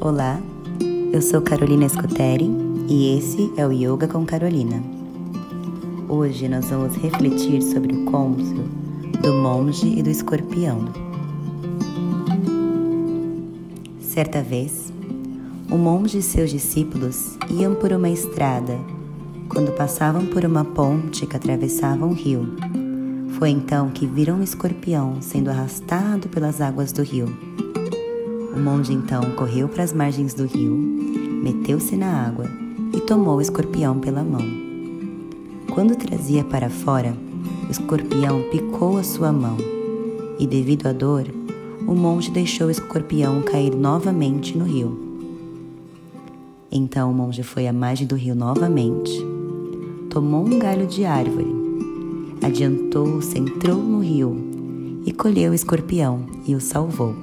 Olá, eu sou Carolina Scuteri e esse é o Yoga com Carolina. Hoje nós vamos refletir sobre o conto do monge e do escorpião. Certa vez, o monge e seus discípulos iam por uma estrada quando passavam por uma ponte que atravessava um rio. Foi então que viram um escorpião sendo arrastado pelas águas do rio. O monge então correu para as margens do rio, meteu-se na água e tomou o escorpião pela mão. Quando trazia para fora, o escorpião picou a sua mão e, devido à dor, o monge deixou o escorpião cair novamente no rio. Então o monge foi à margem do rio novamente, tomou um galho de árvore, adiantou-se, entrou no rio e colheu o escorpião e o salvou.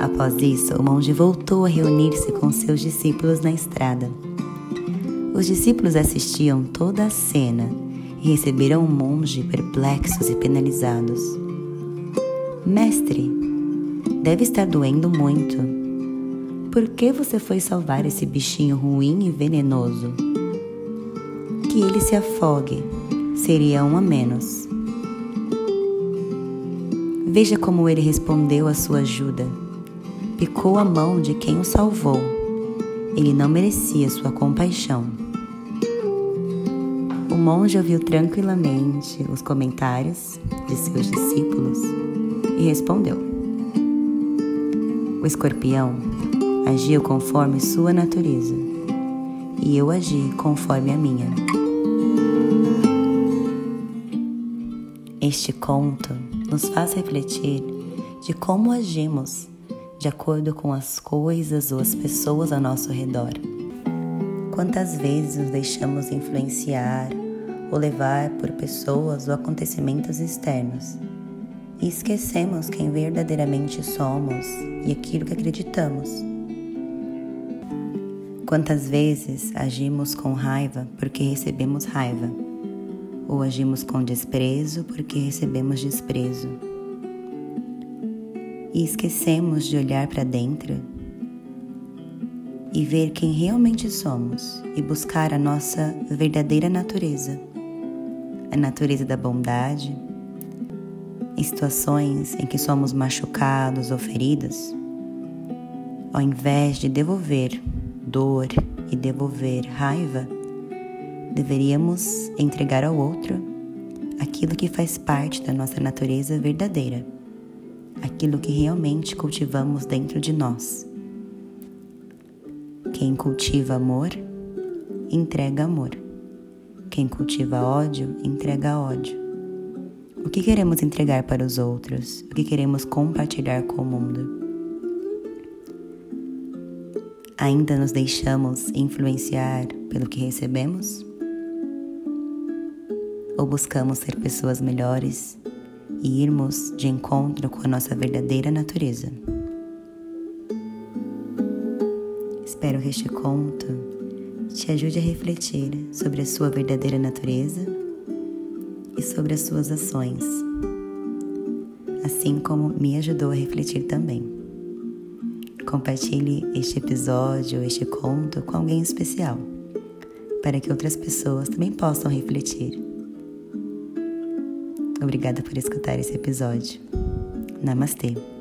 Após isso, o monge voltou a reunir-se com seus discípulos na estrada. Os discípulos assistiam toda a cena e receberam o monge perplexos e penalizados. Mestre, deve estar doendo muito. Por que você foi salvar esse bichinho ruim e venenoso? Que ele se afogue, seria um a menos. Veja como ele respondeu à sua ajuda picou a mão de quem o salvou. Ele não merecia sua compaixão. O monge ouviu tranquilamente os comentários de seus discípulos e respondeu: O escorpião agiu conforme sua natureza, e eu agi conforme a minha. Este conto nos faz refletir de como agimos de acordo com as coisas ou as pessoas ao nosso redor. Quantas vezes nos deixamos influenciar ou levar por pessoas ou acontecimentos externos e esquecemos quem verdadeiramente somos e aquilo que acreditamos. Quantas vezes agimos com raiva porque recebemos raiva, ou agimos com desprezo porque recebemos desprezo e esquecemos de olhar para dentro e ver quem realmente somos e buscar a nossa verdadeira natureza, a natureza da bondade. Em situações em que somos machucados ou feridos, ao invés de devolver dor e devolver raiva, deveríamos entregar ao outro aquilo que faz parte da nossa natureza verdadeira aquilo que realmente cultivamos dentro de nós. Quem cultiva amor, entrega amor. Quem cultiva ódio, entrega ódio. O que queremos entregar para os outros? O que queremos compartilhar com o mundo? Ainda nos deixamos influenciar pelo que recebemos? Ou buscamos ser pessoas melhores e irmos de encontro com a nossa verdadeira natureza. Espero que este conto te ajude a refletir sobre a sua verdadeira natureza e sobre as suas ações, assim como me ajudou a refletir também. Compartilhe este episódio, este conto com alguém especial, para que outras pessoas também possam refletir Obrigada por escutar esse episódio. Namastê.